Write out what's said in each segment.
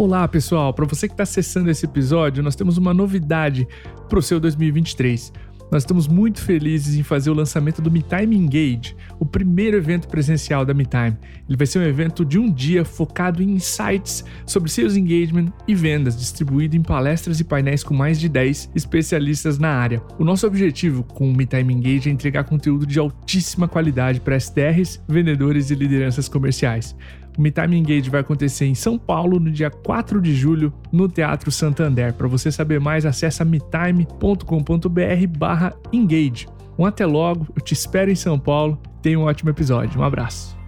Olá, pessoal! Para você que está acessando esse episódio, nós temos uma novidade para o seu 2023. Nós estamos muito felizes em fazer o lançamento do MeTime Engage, o primeiro evento presencial da MeTime. Ele vai ser um evento de um dia focado em insights sobre sales engagement e vendas, distribuído em palestras e painéis com mais de 10 especialistas na área. O nosso objetivo com o MeTime Engage é entregar conteúdo de altíssima qualidade para SDRs, vendedores e lideranças comerciais. O MeTime Engage vai acontecer em São Paulo no dia 4 de julho no Teatro Santander. Para você saber mais, acesse metime.com.br barra engage. Um até logo, eu te espero em São Paulo. Tenha um ótimo episódio. Um abraço.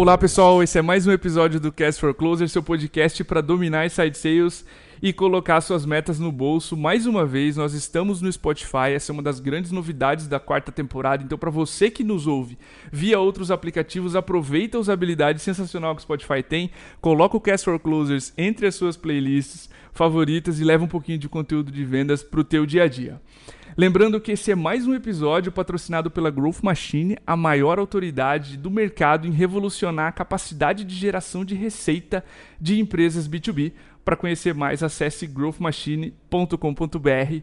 Olá pessoal, esse é mais um episódio do Cast for Closer, seu podcast para dominar inside sales e colocar suas metas no bolso. Mais uma vez, nós estamos no Spotify, essa é uma das grandes novidades da quarta temporada. Então, para você que nos ouve via outros aplicativos, aproveita a usabilidade sensacional que o Spotify tem, coloca o Cast for Closers entre as suas playlists favoritas e leva um pouquinho de conteúdo de vendas para o teu dia a dia. Lembrando que esse é mais um episódio patrocinado pela Growth Machine, a maior autoridade do mercado em revolucionar a capacidade de geração de receita de empresas B2B. Para conhecer mais, acesse growthmachine.com.br.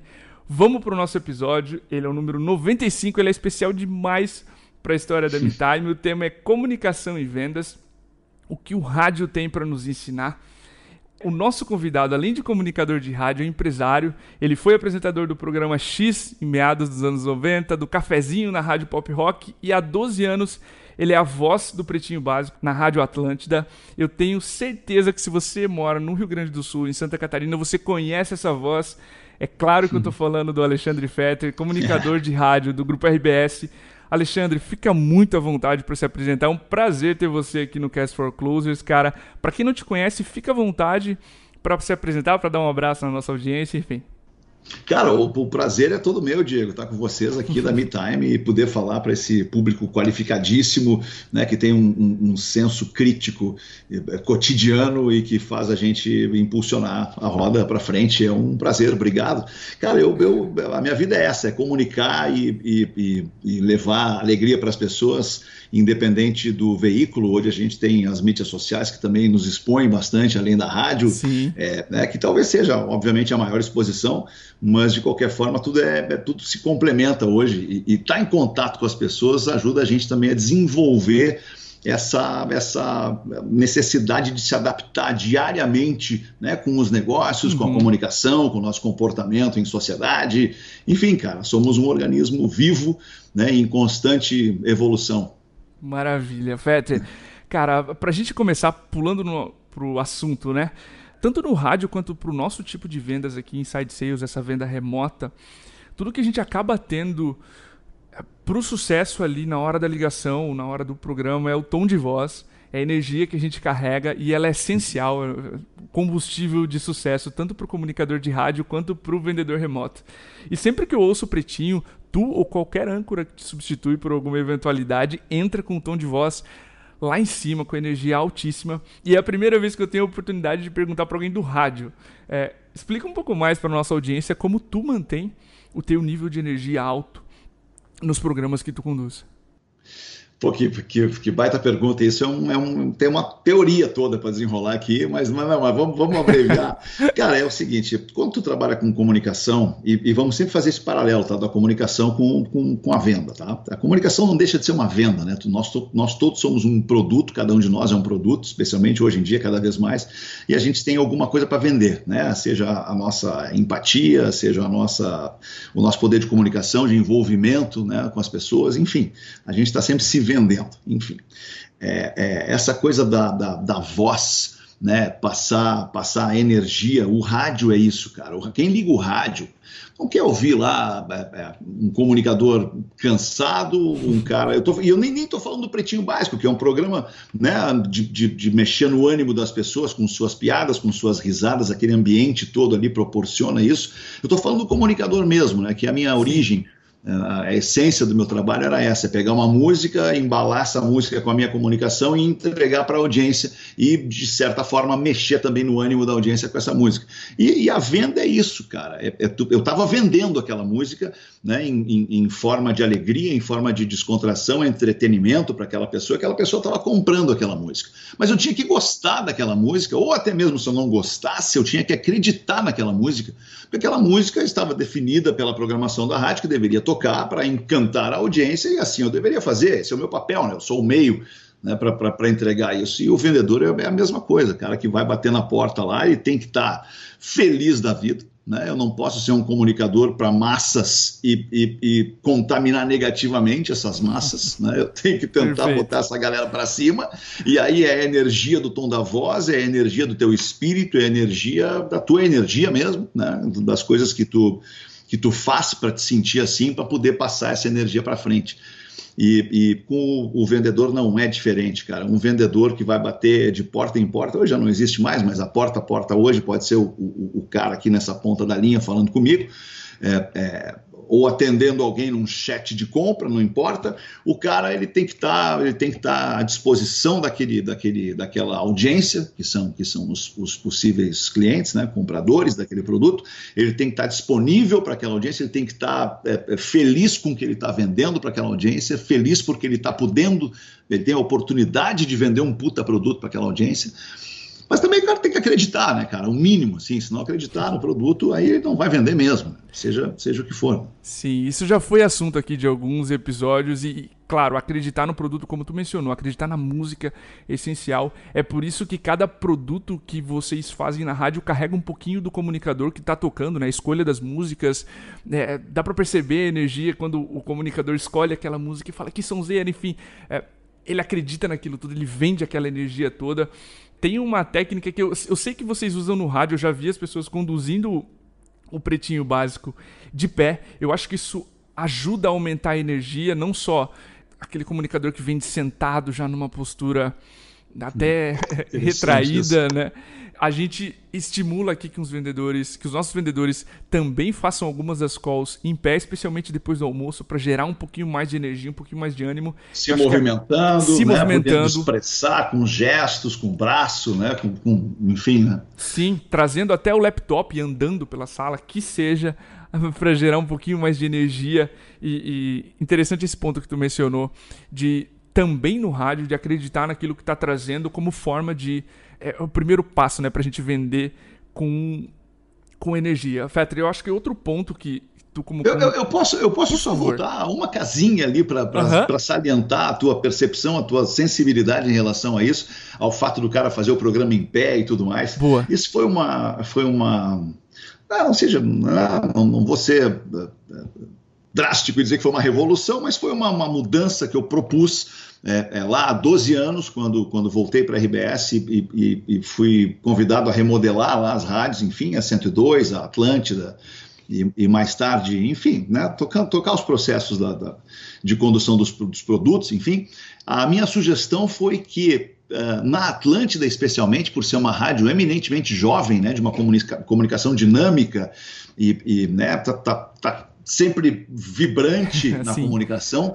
Vamos para o nosso episódio. Ele é o número 95, ele é especial demais para a história da MeTime. O tema é comunicação e vendas. O que o rádio tem para nos ensinar. O nosso convidado, além de comunicador de rádio, é empresário. Ele foi apresentador do programa X em meados dos anos 90, do Cafezinho na Rádio Pop Rock e há 12 anos ele é a voz do Pretinho Básico na Rádio Atlântida. Eu tenho certeza que se você mora no Rio Grande do Sul, em Santa Catarina, você conhece essa voz. É claro que eu estou falando do Alexandre Fetter, comunicador de rádio do Grupo RBS. Alexandre, fica muito à vontade para se apresentar. É um prazer ter você aqui no Cast for Closers, cara. Para quem não te conhece, fica à vontade para se apresentar, para dar um abraço na nossa audiência, enfim. Cara, o, o, prazer é todo meu, Diego, estar tá com vocês aqui da MeTime e poder falar para esse público qualificadíssimo, né, que tem um, um, um, senso crítico é, cotidiano e que faz a gente impulsionar a roda para frente. É um prazer, obrigado. Cara, eu, eu a minha vida é essa, é comunicar e, e, e levar alegria para as pessoas independente do veículo. Hoje a gente tem as mídias sociais que também nos expõem bastante, além da rádio, é, né, que talvez seja, obviamente, a maior exposição, mas de qualquer forma tudo é, é tudo se complementa hoje e estar tá em contato com as pessoas ajuda a gente também a desenvolver essa, essa necessidade de se adaptar diariamente né, com os negócios, uhum. com a uhum. comunicação, com o nosso comportamento em sociedade. Enfim, cara, somos um organismo vivo né, em constante evolução. Maravilha, Fetter. Cara, pra gente começar pulando no, pro assunto, né? Tanto no rádio quanto pro nosso tipo de vendas aqui, Inside Sales, essa venda remota, tudo que a gente acaba tendo eh, pro sucesso ali na hora da ligação, na hora do programa, é o tom de voz é a energia que a gente carrega e ela é essencial, é combustível de sucesso, tanto para o comunicador de rádio quanto para o vendedor remoto. E sempre que eu ouço o Pretinho, tu ou qualquer âncora que te substitui por alguma eventualidade entra com um tom de voz lá em cima, com energia altíssima. E é a primeira vez que eu tenho a oportunidade de perguntar para alguém do rádio. É, explica um pouco mais para nossa audiência como tu mantém o teu nível de energia alto nos programas que tu conduz. Pô, que, que, que, baita pergunta. Isso é um, é um, tem uma teoria toda para desenrolar aqui, mas, mas, mas vamos, vamos abreviar. Cara, é o seguinte: quando tu trabalha com comunicação, e, e, vamos sempre fazer esse paralelo tá, da comunicação com, com, com, a venda. Tá? A comunicação não deixa de ser uma venda, né? Nós, nós todos somos um produto, cada um de nós é um produto, especialmente hoje em dia, cada vez mais, e a gente tem alguma coisa para vender, né? Seja a nossa empatia, seja a nossa, o nosso poder de comunicação, de envolvimento né, com as pessoas, enfim, a gente está sempre se vendendo. Enfim, é, é, essa coisa da, da, da voz, né, passar, passar energia, o rádio é isso, cara. Quem liga o rádio não quer ouvir lá é, é, um comunicador cansado, um cara. Eu, tô, eu nem estou falando do Pretinho Básico, que é um programa né, de, de, de, mexer no ânimo das pessoas com suas piadas, com suas risadas, aquele ambiente todo ali proporciona isso. Eu estou falando do comunicador mesmo, né, que é a minha origem A essência do meu trabalho era essa: é pegar uma música, embalar essa música com a minha comunicação e entregar para a audiência e, de certa forma, mexer também no ânimo da audiência com essa música. E, e a venda é isso, cara. É, é, eu estava vendendo aquela música né, em, em, em, forma de alegria, em forma de descontração, entretenimento para aquela pessoa, aquela pessoa estava comprando aquela música. Mas eu tinha que gostar daquela música, ou até mesmo se eu não gostasse, eu tinha que acreditar naquela música, porque aquela música estava definida pela programação da rádio que deveria tocar para encantar a audiência e assim eu deveria fazer. Esse é o meu papel, né? Eu sou o meio né, para entregar isso. E o vendedor é, é a mesma coisa, cara que vai bater na porta lá e tem que estar tá feliz da vida. Né? Eu não posso ser um comunicador para massas e, e, e, contaminar negativamente essas massas. Né? Eu tenho que tentar Perfeito. botar essa galera para cima. E aí é a energia do tom da voz, é a energia do teu espírito, é a energia da tua energia mesmo, né? das coisas que tu que tu faz para te sentir assim, para poder passar essa energia para frente. E, e, com o, vendedor não é diferente, cara. Um vendedor que vai bater de porta em porta, hoje já não existe mais, mas a porta a porta hoje pode ser o, o, o cara aqui nessa ponta da linha falando comigo. É, é, ou atendendo alguém num chat de compra, não importa, o cara ele tem que estar, tá, ele tem que estar tá à disposição daquele, daquele, daquela audiência que são que são os, os possíveis clientes, né, compradores daquele produto. Ele tem que estar tá disponível para aquela audiência, ele tem que estar é, é, feliz com o que ele está vendendo para aquela audiência, feliz porque ele está podendo, ele tem a oportunidade de vender um puta produto para aquela audiência. Mas também o cara tem que acreditar, né, cara? O mínimo, assim. Se não acreditar no produto, aí ele não vai vender mesmo, né? seja, seja o que for. Sim, isso já foi assunto aqui de alguns episódios e, claro, acreditar no produto, como tu mencionou, acreditar na música é essencial. É por isso que cada produto que vocês fazem na rádio carrega um pouquinho do comunicador que está tocando, né? A escolha das músicas. É, dá para perceber a energia quando o comunicador escolhe aquela música e fala que sonzeira, enfim. É, ele acredita naquilo tudo, ele vende aquela energia toda tem uma técnica que eu, eu sei que vocês usam no rádio, eu já vi as pessoas conduzindo o pretinho básico de pé. Eu acho que isso ajuda a aumentar a energia, não só aquele comunicador que vem sentado já numa postura até retraída, né? a gente estimula aqui que os vendedores, que os nossos vendedores também façam algumas das calls em pé, especialmente depois do almoço, para gerar um pouquinho mais de energia, um pouquinho mais de ânimo. Se movimentando, se né? movimentando, expressar com gestos, com braço, né? Com, com, enfim, né? Sim, trazendo até o laptop e andando pela sala, que seja para gerar um pouquinho mais de energia e, e interessante esse ponto que tu mencionou de também no rádio de acreditar naquilo que está trazendo como forma de é o primeiro passo, né, pra gente vender com, com energia. Fetter, eu acho que outro ponto que tu como... Eu, eu, eu posso, eu posso só favor. voltar uma casinha ali para uhum. salientar a tua percepção, a tua sensibilidade em relação a isso, ao fato do cara fazer o programa em pé e tudo mais. Boa. Isso foi uma... Foi uma ah, não seja, não, não vou ser drástico e dizer que foi uma revolução, mas foi uma, uma mudança que eu propus é, é, lá há 12 anos, quando, quando voltei para a RBS e, e, e, fui convidado a remodelar lá as rádios, enfim, a 102, a Atlântida, e, e mais tarde, enfim, né, tocar, tocar os processos da, da, de condução dos, dos produtos, enfim. A minha sugestão foi que Uh, na Atlântida, especialmente, por ser uma rádio eminentemente jovem, né, de uma comunica comunicação dinâmica e, e né, tá, tá, tá sempre vibrante na Sim, comunicação.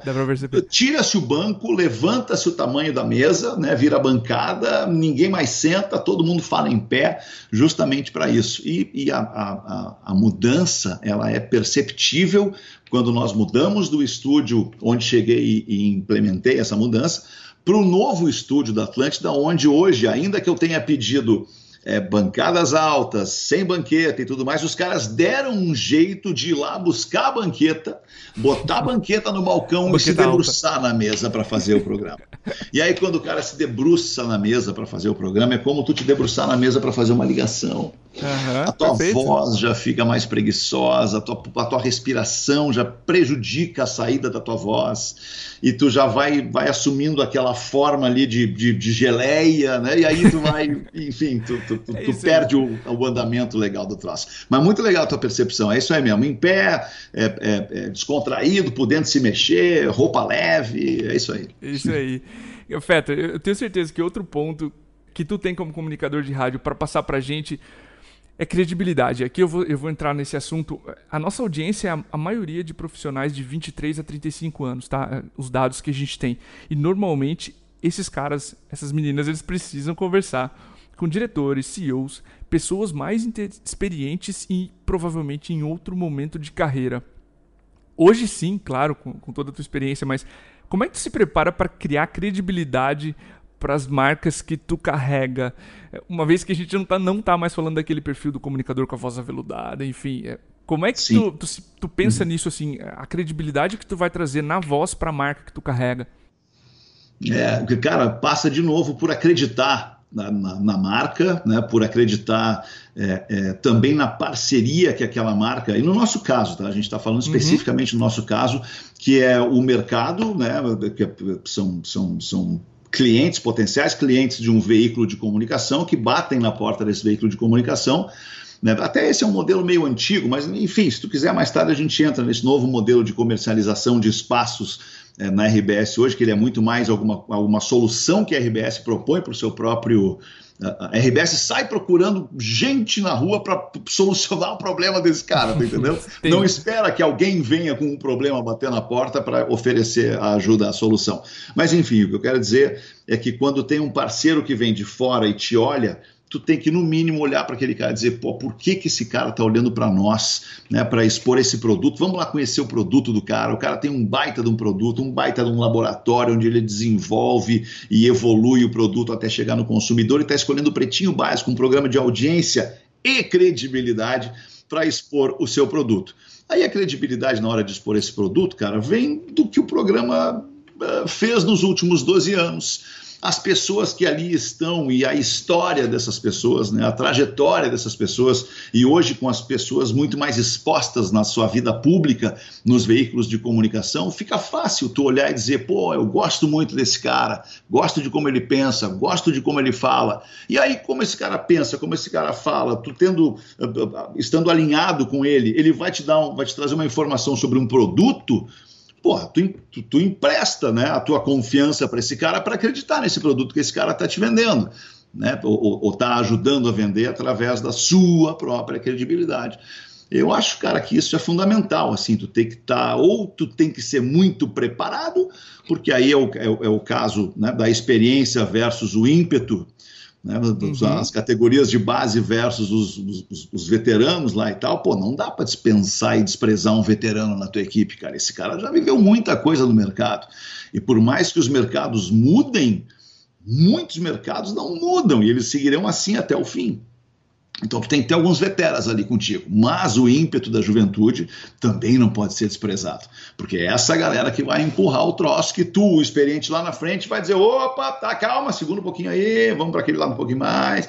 Tira-se o banco, levanta-se o tamanho da mesa, né, vira a bancada, ninguém mais senta, todo mundo fala em pé, justamente para isso. E, e a, a, a, mudança ela é perceptível quando nós mudamos do estúdio onde cheguei e, e implementei essa mudança para o novo estúdio da Atlântida, onde hoje, ainda que eu tenha pedido é, bancadas altas, sem banqueta e tudo mais, os caras deram um jeito de ir lá buscar a banqueta, botar a banqueta no balcão banqueta e se debruçar alta. na mesa para fazer o programa. E aí, quando o cara se debruça na mesa para fazer o programa, é como tu te debruçar na mesa para fazer uma ligação. Uhum, a tua perfeito. voz já fica mais preguiçosa, a tua, a tua respiração já prejudica a saída da tua voz, e tu já vai, vai assumindo aquela forma ali de, de, de geleia, né? E aí tu vai, enfim, tu, tu, tu, é tu perde o, o, andamento legal do troço. Mas muito legal a tua percepção, é isso aí mesmo, em pé, é, é, é descontraído, podendo se mexer, roupa leve, é isso aí. É isso aí. Feta, eu tenho certeza que outro ponto que tu tem como comunicador de rádio para passar pra gente é credibilidade. Aqui eu vou, eu vou entrar nesse assunto. A nossa audiência é a, a, maioria de profissionais de 23 a 35 anos, tá? Os dados que a gente tem. E normalmente esses caras, essas meninas, eles precisam conversar com diretores, CEOs, pessoas mais experientes e provavelmente em outro momento de carreira. Hoje sim, claro, com, com toda a tua experiência, mas como é que tu se prepara para criar credibilidade para as marcas que tu carrega? Uma vez que a gente não tá, não tá mais falando daquele perfil do comunicador com a voz aveludada, enfim. É, como é que tu, tu, tu, pensa uhum. nisso, assim, a credibilidade que tu vai trazer na voz para a marca que tu carrega? É, cara, passa de novo por acreditar na, na, na, marca, né, por acreditar é, é, também na parceria que aquela marca, e no nosso caso, tá, a gente está falando uhum. especificamente uhum. no nosso caso, que é o mercado, né, que é, são, são, são clientes, potenciais clientes de um veículo de comunicação que batem na porta desse veículo de comunicação. Né? Até esse é um modelo meio antigo, mas enfim, se tu quiser mais tarde a gente entra nesse novo modelo de comercialização de espaços é, na RBS hoje, que ele é muito mais alguma, alguma solução que a RBS propõe para o seu próprio. A RBS sai procurando gente na rua para solucionar o problema desse cara, tá entendeu? Não espera que alguém venha com um problema bater na porta para oferecer a ajuda, a solução. Mas enfim, o que eu quero dizer é que quando tem um parceiro que vem de fora e te olha, tu tem que, no mínimo, olhar para aquele cara e dizer, pô, por que, que esse cara está olhando para nós, né, para expor esse produto? Vamos lá conhecer o produto do cara. O cara tem um baita de um produto, um baita de um laboratório onde ele desenvolve e evolui o produto até chegar no consumidor e está escolhendo o pretinho básico, um programa de audiência e credibilidade para expor o seu produto. Aí a credibilidade na hora de expor esse produto, cara, vem do que o programa uh, fez nos últimos 12 anos as pessoas que ali estão e a história dessas pessoas, né, a trajetória dessas pessoas, e hoje com as pessoas muito mais expostas na sua vida pública, nos veículos de comunicação, fica fácil tu olhar e dizer, pô, eu gosto muito desse cara, gosto de como ele pensa, gosto de como ele fala. E aí, como esse cara pensa, como esse cara fala, tu tendo, estando alinhado com ele, ele vai te dar, um, vai te trazer uma informação sobre um produto porra, tu, tu, tu empresta né, a tua confiança para esse cara para acreditar nesse produto que esse cara está te vendendo. Né, ou está ajudando a vender através da sua própria credibilidade. Eu acho, cara, que isso é fundamental, assim, tu tem que estar, tá, ou tu tem que ser muito preparado, porque aí é o, é, é o caso né, da experiência versus o ímpeto, né, uhum. as categorias de base versus os, os, os, veteranos lá e tal, pô, não dá para dispensar e desprezar um veterano na tua equipe, cara. Esse cara já viveu muita coisa no mercado. E por mais que os mercados mudem, muitos mercados não mudam e eles seguirão assim até o fim. Então tem que ter alguns veteranos ali contigo, mas o ímpeto da juventude também não pode ser desprezado, porque é essa galera que vai empurrar o troço que tu, o experiente lá na frente, vai dizer, opa, tá, calma, segura um pouquinho aí, vamos para aquele lado um pouquinho mais.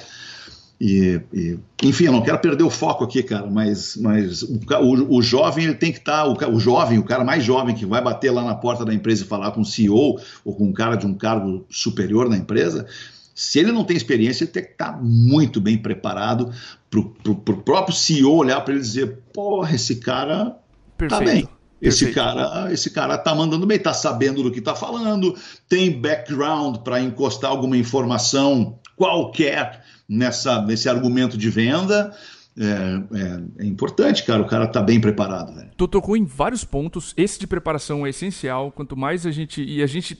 E, e, enfim, eu não quero perder o foco aqui, cara, mas, mas o, o, o jovem ele tem que estar, tá, o, o jovem, o cara mais jovem que vai bater lá na porta da empresa e falar com o CEO ou com um cara de um cargo superior na empresa, se ele não tem experiência, ele tem que estar tá muito bem preparado para o próprio CEO olhar para ele e dizer: porra, esse cara está bem. Esse cara, esse cara tá mandando bem, tá sabendo do que está falando, tem background para encostar alguma informação qualquer nessa, nesse argumento de venda. É, é, é, importante, cara. O cara tá bem preparado. Velho. Tu tocou em vários pontos. Esse de preparação é essencial. Quanto mais a gente. E a gente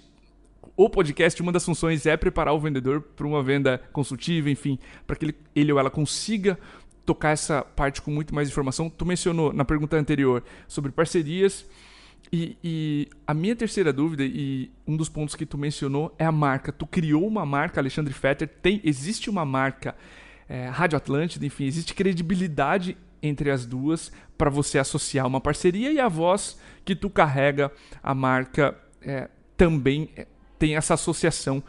o podcast, uma das funções é preparar o vendedor para uma venda consultiva, enfim, para que ele, ele ou ela consiga tocar essa parte com muito mais informação. Tu mencionou na pergunta anterior sobre parcerias. E, e, a minha terceira dúvida, e um dos pontos que tu mencionou, é a marca. Tu criou uma marca, Alexandre Fetter, tem, existe uma marca é, Rádio Atlântida, enfim, existe credibilidade entre as duas para você associar uma parceria e a voz que tu carrega a marca é, também é, tem essa associação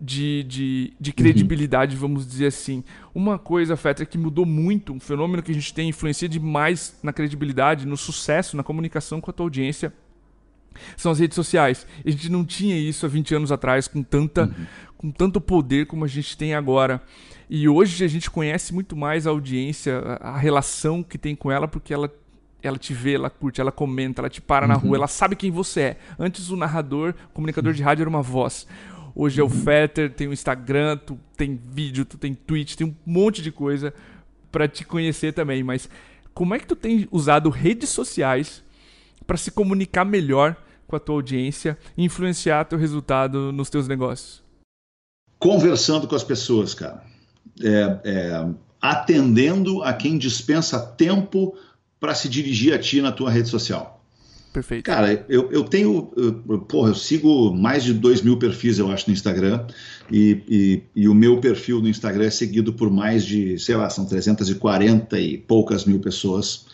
de, de, de credibilidade, uhum. vamos dizer assim. Uma coisa, Fetter, que mudou muito, um fenômeno que a gente tem influencia demais na credibilidade, no sucesso, na comunicação com a tua audiência, são as redes sociais. A gente não tinha isso há 20 anos atrás com, tanta, uhum. com tanto poder como a gente tem agora. E hoje a gente conhece muito mais a audiência, a relação que tem com ela, porque ela ela te vê, ela curte, ela comenta, ela te para uhum. na rua, ela sabe quem você é. Antes o narrador, o comunicador de rádio era uma voz. Hoje é o Fetter, tem o Instagram, tu tem vídeo, tu tem tweet, tem um monte de coisa. para te conhecer também, mas como é que tu tem usado redes sociais para se comunicar melhor com a tua audiência e influenciar teu resultado nos teus negócios? Conversando com as pessoas, cara. É, é, atendendo a quem dispensa tempo para se dirigir a ti na tua rede social. Perfeito. Cara, eu, eu tenho. Eu, porra, eu sigo mais de 2 mil perfis, eu acho, no Instagram. E, e, e, o meu perfil no Instagram é seguido por mais de, sei lá, são 340 e poucas mil pessoas.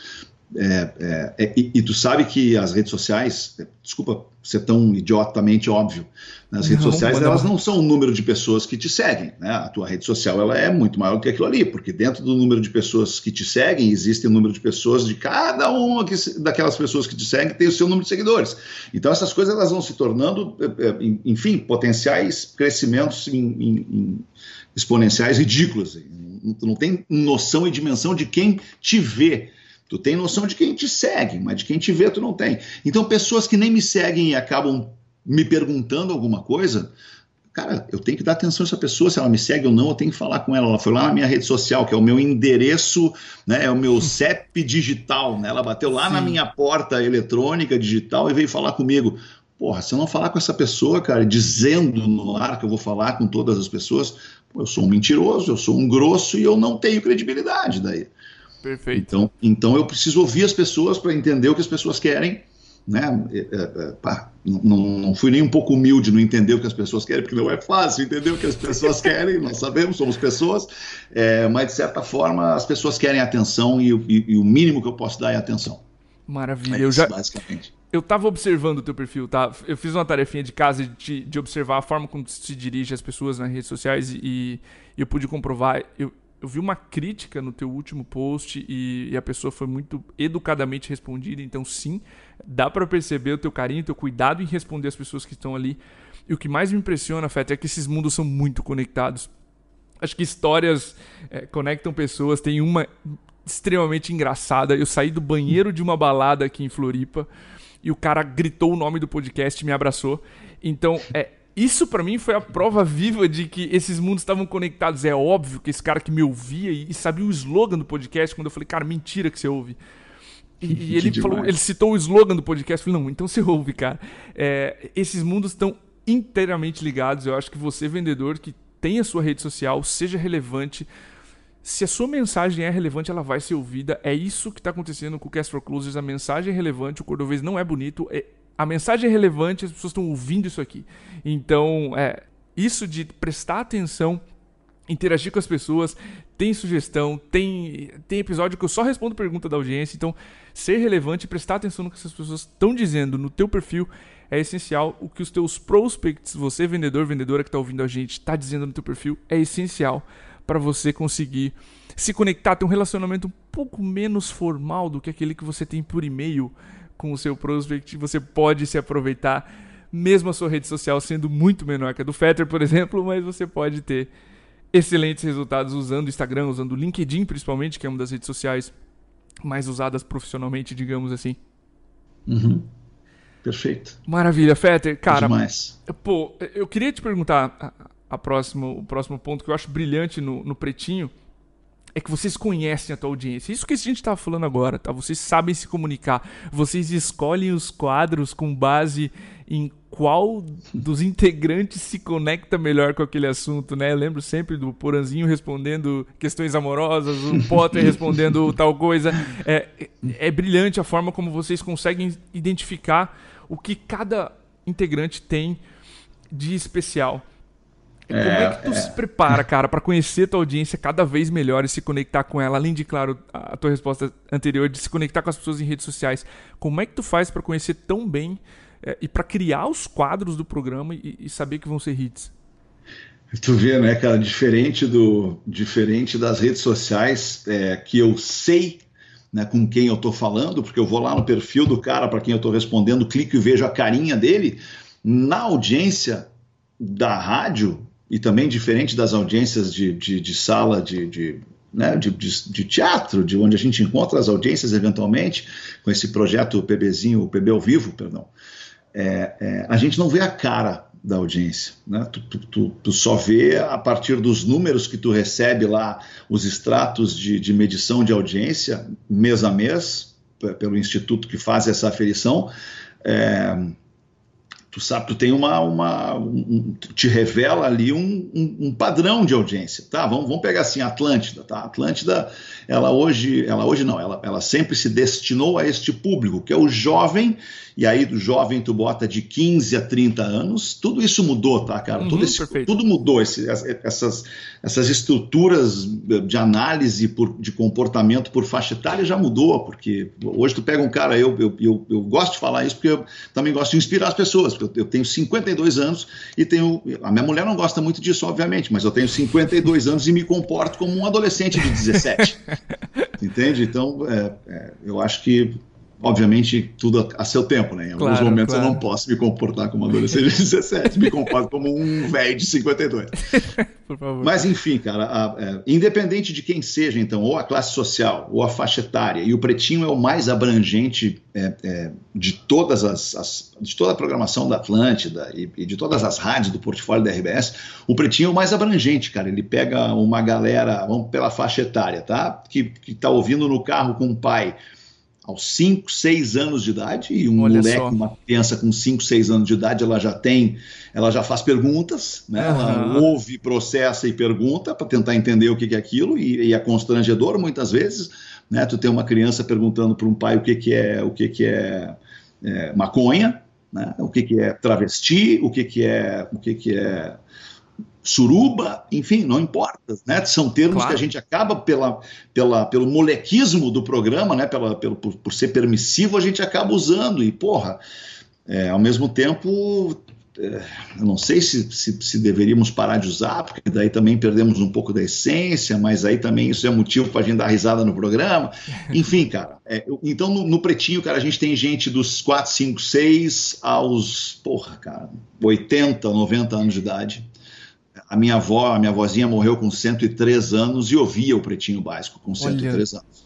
É, é, é, e, e, tu sabe que as redes sociais, desculpa ser tão idiotamente óbvio, né? as redes não, sociais elas não são o número de pessoas que te seguem, né? A tua rede social ela é muito maior do que aquilo ali, porque dentro do número de pessoas que te seguem existe o número de pessoas de cada uma que, daquelas pessoas que te seguem tem o seu número de seguidores. Então essas coisas elas vão se tornando, é, é, enfim, potenciais crescimentos em, em, em exponenciais ridículos. Tu não tem noção e dimensão de quem te vê Tu tem noção de quem te segue, mas de quem te vê tu não tem. Então, pessoas que nem me seguem e acabam me perguntando alguma coisa, cara, eu tenho que dar atenção a essa pessoa, se ela me segue ou não, eu tenho que falar com ela. Ela foi lá na minha rede social, que é o meu endereço, né, é o meu CEP digital, né? Ela bateu lá Sim. na minha porta eletrônica digital e veio falar comigo. Porra, se eu não falar com essa pessoa, cara, dizendo no ar que eu vou falar com todas as pessoas, eu sou um mentiroso, eu sou um grosso e eu não tenho credibilidade daí. Perfeito. Então, então eu preciso ouvir as pessoas para entender o que as pessoas querem. Né? É, é, é, pá, não, não, fui nem um pouco humilde no entender o que as pessoas querem, porque não é fácil entender o que as pessoas querem, nós sabemos, somos pessoas, é, mas de certa forma as pessoas querem atenção e, e, e, o mínimo que eu posso dar é atenção. Maravilha, é isso, eu já. Basicamente. Eu estava observando o teu perfil, tá? Eu fiz uma tarefinha de casa de, de observar a forma como se dirige as pessoas nas redes sociais e, e eu pude comprovar. Eu, eu vi uma crítica no teu último post e, e a pessoa foi muito educadamente respondida, então sim, dá para perceber o teu carinho, o teu cuidado em responder as pessoas que estão ali. E o que mais me impressiona, Feta, é que esses mundos são muito conectados. Acho que histórias é, conectam pessoas. Tem uma extremamente engraçada. Eu saí do banheiro de uma balada aqui em Floripa e o cara gritou o nome do podcast e me abraçou. Então, é, isso para mim foi a prova viva de que esses mundos estavam conectados. É óbvio que esse cara que me ouvia e, sabia o slogan do podcast, quando eu falei, cara, mentira que você ouve. E, e ele falou, ele citou o slogan do podcast. Eu falei, não, então você ouve, cara. É, esses mundos estão inteiramente ligados. Eu acho que você, vendedor, que tem a sua rede social, seja relevante. Se a sua mensagem é relevante, ela vai ser ouvida. É isso que está acontecendo com o Cast for Closers. A mensagem é relevante, o cordovês não é bonito. É, a mensagem é relevante, as pessoas estão ouvindo isso aqui. Então, é, isso de prestar atenção, interagir com as pessoas, tem sugestão, tem, tem episódio que eu só respondo pergunta da audiência. Então, ser relevante prestar atenção no que essas pessoas estão dizendo no teu perfil é essencial. O que os teus prospects, você vendedor, vendedora que está ouvindo a gente, está dizendo no teu perfil é essencial para você conseguir se conectar, ter um relacionamento um pouco menos formal do que aquele que você tem por e-mail com o seu prospect, você pode se aproveitar, mesmo a sua rede social sendo muito menor que a do Fetter, por exemplo, mas você pode ter excelentes resultados usando o Instagram, usando o LinkedIn principalmente, que é uma das redes sociais mais usadas profissionalmente, digamos assim. Uhum. Perfeito. Maravilha, Fetter. Cara, Demais. pô, eu queria te perguntar a, a próximo, o próximo ponto que eu acho brilhante no, no Pretinho, é que vocês conhecem a tua audiência. Isso que a gente está falando agora, tá? Vocês sabem se comunicar. Vocês escolhem os quadros com base em qual dos integrantes se conecta melhor com aquele assunto, né? Eu lembro sempre do Poranzinho respondendo questões amorosas, o Potter respondendo tal coisa. É, é brilhante a forma como vocês conseguem identificar o que cada integrante tem de especial. Como é, é que tu é. se prepara, cara, para conhecer tua audiência cada vez melhor e se conectar com ela? Além de, claro, a tua resposta anterior de se conectar com as pessoas em redes sociais. Como é que tu faz para conhecer tão bem é, e para criar os quadros do programa e, e, saber que vão ser hits? Tu vê, né, cara, diferente do diferente das redes sociais é, que eu sei né, com quem eu estou falando, porque eu vou lá no perfil do cara para quem eu estou respondendo, clico e vejo a carinha dele. Na audiência da rádio, e também diferente das audiências de, de, de sala de, de, né, de, de, de, teatro, de onde a gente encontra as audiências eventualmente, com esse projeto PBzinho, o PB ao vivo, perdão, é, é, a gente não vê a cara da audiência. Né? Tu, tu, tu, só vê a partir dos números que tu recebe lá, os extratos de, de medição de audiência, mês a mês, pelo instituto que faz essa aferição. É, tu sabe, tu tem uma, uma um, te revela ali um, um, um, padrão de audiência, tá? Vamos, vamos pegar assim, Atlântida, tá? Atlântida, ela hoje, ela hoje não, ela, ela sempre se destinou a este público, que é o jovem e aí do jovem tu bota de 15 a 30 anos, tudo isso mudou, tá, cara? Uhum, tudo, esse, tudo mudou, esse, essas, essas estruturas de análise por, de comportamento por faixa etária já mudou, porque hoje tu pega um cara, eu, eu, eu, eu gosto de falar isso porque eu também gosto de inspirar as pessoas, eu, eu tenho 52 anos e tenho, a minha mulher não gosta muito disso, obviamente, mas eu tenho 52 anos e me comporto como um adolescente de 17, entende? Então, é, é, eu acho que obviamente, tudo a, seu tempo, né? Em alguns claro, momentos claro. eu não posso me comportar como um adolescente de 17, me comporto como um velho de 52. Por favor. Mas, enfim, cara, a, a, é, independente de quem seja, então, ou a classe social, ou a faixa etária, e o Pretinho é o mais abrangente é, é, de todas as, as, de toda a programação da Atlântida e, e, de todas as rádios do portfólio da RBS, o Pretinho é o mais abrangente, cara. Ele pega uma galera, vamos pela faixa etária, tá? Que, que tá ouvindo no carro com o pai aos 5, 6 anos de idade, e um Olha moleque, só. uma criança com 5, 6 anos de idade, ela já tem, ela já faz perguntas, né? Uhum. Ela ouve, processa e pergunta para tentar entender o que, que é aquilo, e, e é constrangedor muitas vezes, né? Tu tem uma criança perguntando para um pai o que, que é o que, que é, é maconha, né? o que, que é travesti, o que, que é o que, que é suruba, enfim, não importa, né? São termos claro. que a gente acaba pela, pela, pelo molequismo do programa, né? Pela, pelo, por, por ser permissivo, a gente acaba usando e, porra, é, ao mesmo tempo, é, eu não sei se, se, se, deveríamos parar de usar, porque daí também perdemos um pouco da essência, mas aí também isso é motivo para a gente dar risada no programa. Enfim, cara, é, então no, no, Pretinho, cara, a gente tem gente dos 4, 5, 6 aos, porra, cara, 80, 90 anos de idade a minha avó, a minha vozinha morreu com 103 anos e ouvia o Pretinho Básico com 103 Olha. anos.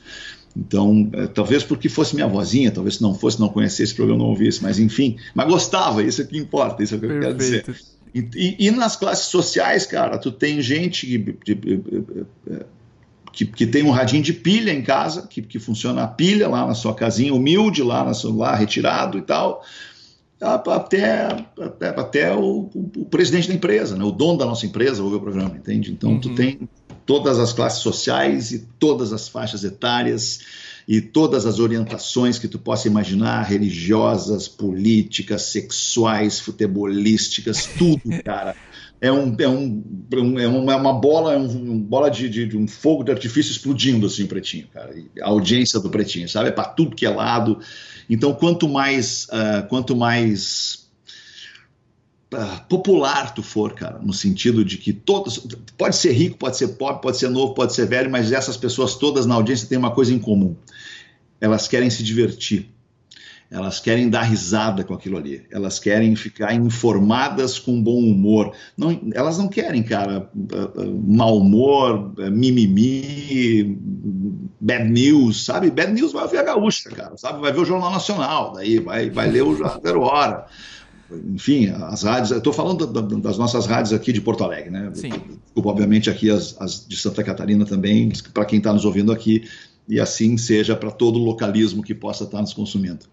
Então, é, talvez porque fosse minha vozinha, talvez se não fosse, não conhecesse o programa, não ouvisse, mas enfim, mas gostava, isso é que importa, isso é o que Perfeito. eu quero dizer. E, e, e, nas classes sociais, cara, tu tem gente que, que, que, tem um radinho de pilha em casa, que, que funciona a pilha lá na sua casinha humilde, lá, na sua, lá retirado e tal até, até, até o, o, presidente da empresa, né? o dono da nossa empresa ouve o programa, entende? Então uhum. tu tem todas as classes sociais e todas as faixas etárias e todas as orientações que tu possa imaginar, religiosas, políticas, sexuais, futebolísticas, tudo, cara. É, um, é, um, é uma, é uma bola, é um, bola de, de, de, um fogo de artifício explodindo assim o pretinho, cara. A audiência do pretinho, sabe? É para tudo que é lado. Então, quanto mais, uh, quanto mais uh, popular tu for, cara, no sentido de que todos, pode ser rico, pode ser pobre, pode ser novo, pode ser velho, mas essas pessoas todas na audiência têm uma coisa em comum. Elas querem se divertir. Elas querem dar risada com aquilo ali. Elas querem ficar informadas com bom humor. Não, elas não querem, cara, mau humor, mimimi, bad news, sabe? Bad news vai ver a gaúcha, cara, sabe? Vai ver o Jornal Nacional, daí vai, vai ler o Zero Hora. Enfim, as rádios, eu estou falando das nossas rádios aqui de Porto Alegre, né? Sim. Desculpa, obviamente, aqui as, as de Santa Catarina também, para quem está nos ouvindo aqui, e assim seja para todo localismo que possa estar tá nos consumindo.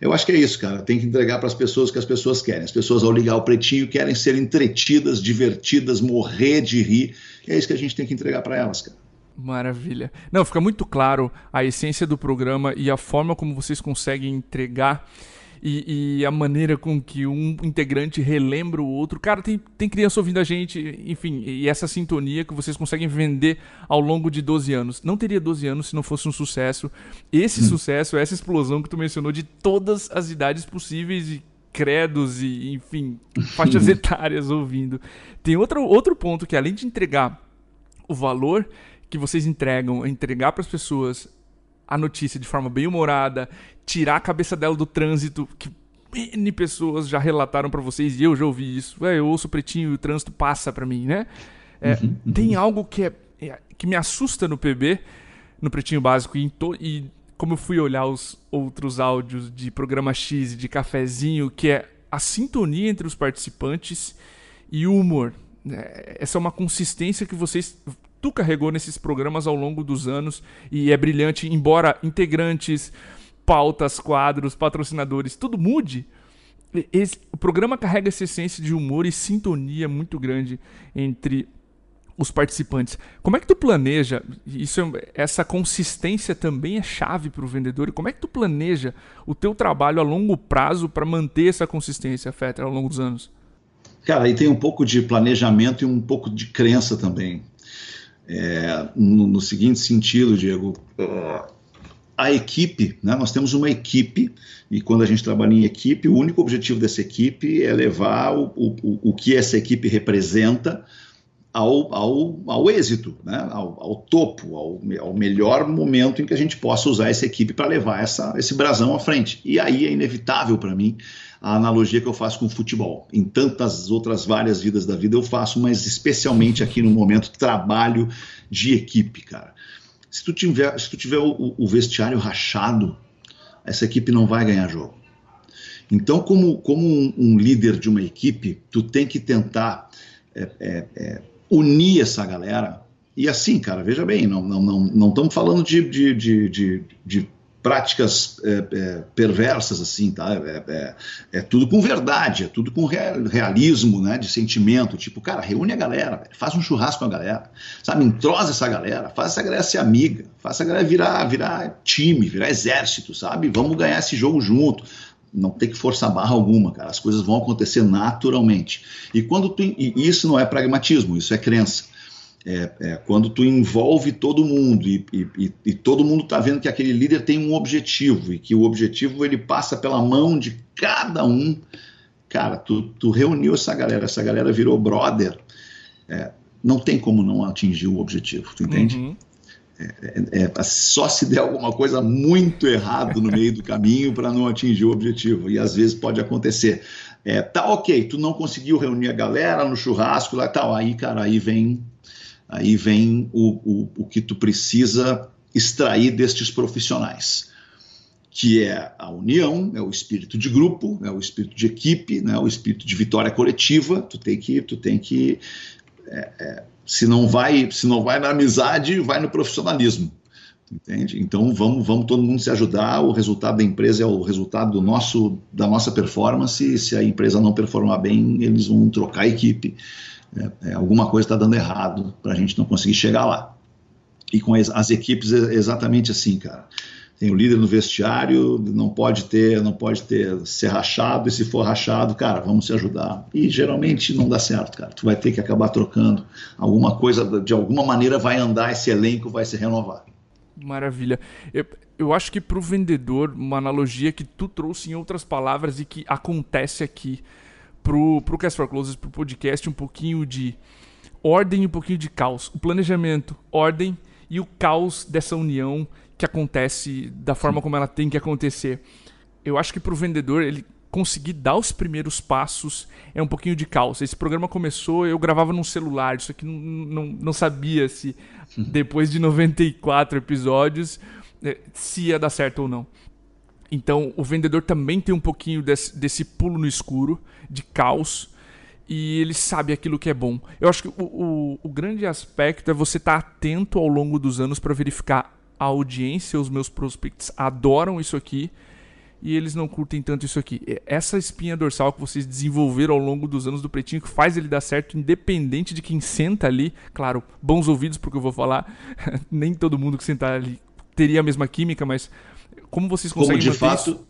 Eu acho que é isso, cara. Tem que entregar para as pessoas o que as pessoas querem. As pessoas, ao ligar o pretinho, querem ser entretidas, divertidas, morrer de rir. É isso que a gente tem que entregar para elas, cara. Maravilha. Não, fica muito claro a essência do programa e a forma como vocês conseguem entregar e, e, a maneira com que um integrante relembra o outro. Cara, tem, tem criança ouvindo a gente, enfim, e essa sintonia que vocês conseguem vender ao longo de 12 anos. Não teria 12 anos se não fosse um sucesso. Esse hum. sucesso, essa explosão que tu mencionou de todas as idades possíveis e credos e, enfim, faixas etárias ouvindo. Tem outro, outro ponto que, além de entregar o valor que vocês entregam, entregar para as pessoas a notícia de forma bem humorada, tirar a cabeça dela do trânsito, que N pessoas já relataram para vocês, e eu já ouvi isso. É, eu ouço o pretinho e o trânsito passa para mim, né? É, uhum, uhum. Tem algo que, é, é, que me assusta no PB, no pretinho básico, e, e como eu fui olhar os outros áudios de programa X e de cafezinho, que é a sintonia entre os participantes e o humor. É, essa é uma consistência que vocês tu carregou nesses programas ao longo dos anos e é brilhante, embora integrantes, pautas, quadros, patrocinadores, tudo mude. Esse, o programa carrega essa essência de humor e sintonia muito grande entre os participantes. Como é que tu planeja? Isso, é, essa consistência também é chave para o vendedor. E como é que tu planeja o teu trabalho a longo prazo para manter essa consistência, Fetter, ao longo dos anos? Cara, aí tem um pouco de planejamento e um pouco de crença também. É, no, no, seguinte sentido, Diego, uh, a equipe, né, nós temos uma equipe, e quando a gente trabalha em equipe, o único objetivo dessa equipe é levar o, o, o que essa equipe representa ao, ao, ao êxito, né? ao, ao topo, ao, ao, melhor momento em que a gente possa usar essa equipe para levar essa, esse brasão à frente. E aí é inevitável para mim a analogia que eu faço com o futebol. Em tantas outras várias vidas da vida eu faço, mas especialmente aqui no momento trabalho de equipe, cara. Se tu tiver, se tu tiver o, o vestiário rachado, essa equipe não vai ganhar jogo. Então, como, como um, um líder de uma equipe, tu tem que tentar é, é, é, unir essa galera. E assim, cara, veja bem, não estamos não, não, não falando de, de, de, de, de práticas é, é, perversas, assim, tá? É, é, é, tudo com verdade, é tudo com realismo, né? De sentimento. Tipo, cara, reúne a galera, faz um churrasco com a galera, sabe? Entrosa essa galera, faz essa galera ser amiga, faz essa galera virar, virar time, virar exército, sabe? Vamos ganhar esse jogo junto não tem que forçar barra alguma, cara. As coisas vão acontecer naturalmente. E quando tu, e isso não é pragmatismo, isso é crença. É, é quando tu envolve todo mundo e, e, e todo mundo está vendo que aquele líder tem um objetivo e que o objetivo ele passa pela mão de cada um. Cara, tu, tu reuniu essa galera, essa galera virou brother. É, não tem como não atingir o objetivo, tu entende? Uhum. É, é, é, só se der alguma coisa muito errado no meio do caminho para não atingir o objetivo. E às vezes pode acontecer. É, tá ok, tu não conseguiu reunir a galera no churrasco lá tal, aí, cara, aí vem, aí vem o, o, o que tu precisa extrair destes profissionais, que é a união, é o espírito de grupo, é o espírito de equipe, né, o espírito de vitória coletiva. Tu tem que, tu tem que é, é, se não vai, se não vai na amizade, vai no profissionalismo. Entende? Então vamos, vamos todo mundo se ajudar. O resultado da empresa é o resultado do nosso, da nossa performance. Se a empresa não performar bem, eles vão trocar a equipe. É, é, alguma coisa está dando errado para a gente não conseguir chegar lá. E com as, as equipes é exatamente assim, cara tem o líder no vestiário, não pode ter, não pode ter ser rachado, e se for rachado, cara, vamos se ajudar. E geralmente não dá certo, cara. Tu vai ter que acabar trocando. Alguma coisa, de alguma maneira, vai andar, esse elenco vai se renovar. Maravilha. Eu, eu acho que para o vendedor, uma analogia que tu trouxe em outras palavras e que acontece aqui pro, pro Cast for Closes, pro podcast, um pouquinho de ordem e um pouquinho de caos. O planejamento, ordem e o caos dessa união que acontece da forma como ela tem que acontecer. Eu acho que para o vendedor ele conseguir dar os primeiros passos é um pouquinho de caos. Esse programa começou, eu gravava num celular, isso aqui não, não, não sabia se depois de 94 episódios eh, se ia dar certo ou não. Então o vendedor também tem um pouquinho desse, desse pulo no escuro, de caos, e ele sabe aquilo que é bom. Eu acho que o, o, o grande aspecto é você estar tá atento ao longo dos anos para verificar a audiência, os meus prospects adoram isso aqui e eles não curtem tanto isso aqui. Essa espinha dorsal que vocês desenvolveram ao longo dos anos do Pretinho que faz ele dar certo, independente de quem senta ali. Claro, bons ouvidos porque eu vou falar. Nem todo mundo que sentar ali teria a mesma química, mas como vocês conseguem como de fato, isso?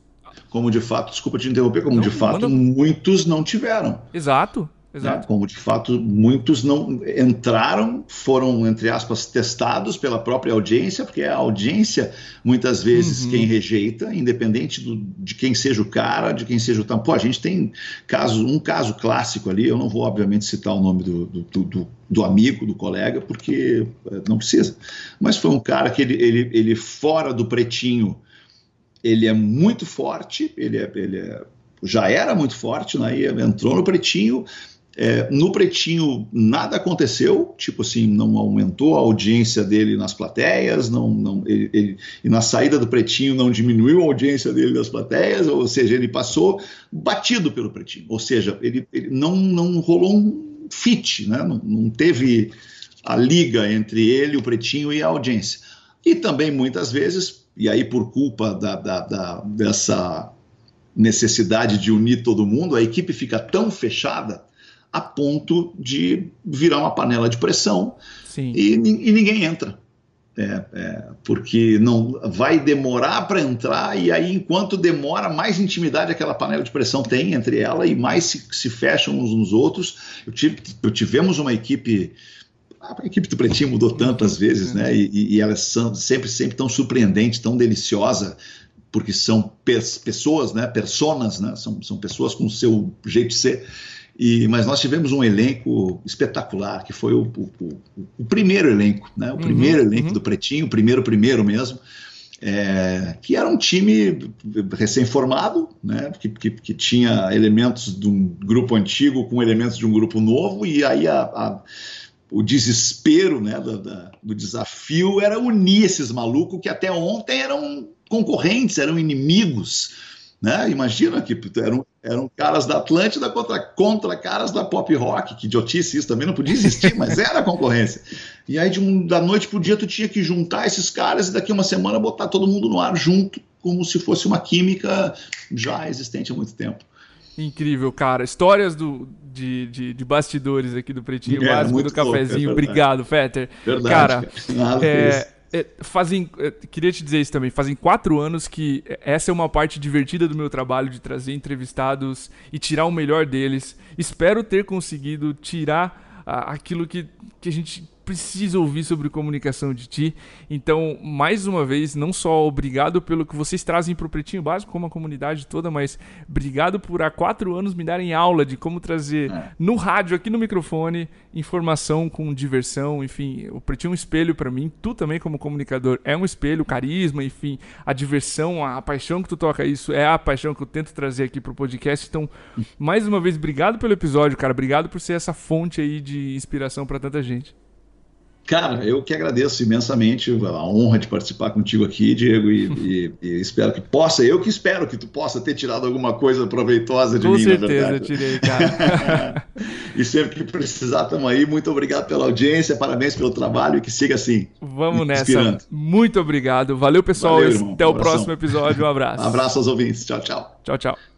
Como de fato, desculpa te interromper, como não, de fato manda... muitos não tiveram. Exato. Né? Como de fato muitos não entraram, foram, entre aspas, testados pela própria audiência, porque é a audiência, muitas vezes, uhum. quem rejeita, independente do, de quem seja o cara, de quem seja o tampão. A gente tem caso, um caso clássico ali, eu não vou, obviamente, citar o nome do, do, do, do amigo, do colega, porque eh, não precisa. Mas foi um cara que ele, ele, ele fora do pretinho, ele é muito forte, ele, é, ele é, já era muito forte, né? entrou no pretinho É, no Pretinho nada aconteceu, tipo assim, não aumentou a audiência dele nas plateias, não, não, ele, ele, e na saída do Pretinho não diminuiu a audiência dele nas plateias, ou seja, ele passou batido pelo Pretinho, ou seja, ele, ele não, não rolou um fit, né? não, não teve a liga entre ele, o Pretinho e a audiência. E também muitas vezes, e aí por culpa da, da, da dessa necessidade de unir todo mundo, a equipe fica tão fechada a ponto de virar uma panela de pressão e, e, ninguém entra. É, é, porque não vai demorar para entrar e aí enquanto demora mais intimidade aquela panela de pressão tem entre ela e mais se, se fecham uns nos outros. Eu, tive, eu tivemos uma equipe a equipe do Pretinho mudou tantas vezes né e, e elas são sempre sempre tão surpreendente tão deliciosa porque são pessoas né personas né são, são pessoas com o seu jeito de ser e, mas nós tivemos um elenco espetacular, que foi o, o, o primeiro elenco, né? o uhum, primeiro elenco uhum. do Pretinho, o primeiro, primeiro mesmo, é, que era um time recém-formado, né? Que, que, que, tinha elementos de um grupo antigo com elementos de um grupo novo, e aí a, a, o desespero né, da, da, do desafio era unir esses malucos que até ontem eram concorrentes, eram inimigos. Né? Imagina que eram, eram caras da Atlântida contra, contra caras da pop rock, que idiotice isso também não podia existir, mas era a concorrência. E aí, de um, da noite para o dia, tu tinha que juntar esses caras e daqui uma semana botar todo mundo no ar junto, como se fosse uma química já existente há muito tempo. Incrível, cara. Histórias do, de, de, de bastidores aqui do Pretinho é, Básico do Cafezinho. Louco, é Obrigado, Fetter. Verdade, cara. cara. É, é, fazem, é, queria te dizer isso também, fazem quatro anos que essa é uma parte divertida do meu trabalho de trazer entrevistados e tirar o melhor deles. Espero ter conseguido tirar ah, aquilo que, que a gente precisa ouvir sobre comunicação de ti. Então, mais uma vez, não só obrigado pelo que vocês trazem para o Pretinho Básico, como a comunidade toda, mas obrigado por há quatro anos me darem aula de como trazer é. no rádio, aqui no microfone, informação com diversão. Enfim, o Pretinho é um espelho para mim. Tu também, como comunicador, é um espelho, carisma, enfim, a diversão, a paixão que tu toca isso é a paixão que eu tento trazer aqui para o podcast. Então, mais uma vez, obrigado pelo episódio, cara. Obrigado por ser essa fonte aí de inspiração para tanta gente. Cara, eu que agradeço imensamente a honra de participar contigo aqui, Diego, e, e, e, espero que possa, eu que espero que tu possa ter tirado alguma coisa proveitosa de Com mim, certeza, na verdade. eu tirei, cara. e sempre que precisar, estamos aí. Muito obrigado pela audiência, parabéns pelo trabalho e que siga assim. Vamos nessa. Muito obrigado. Valeu, pessoal. Valeu, Até um o próximo episódio. Um abraço. Um abraço aos ouvintes. Tchau, tchau. Tchau, tchau.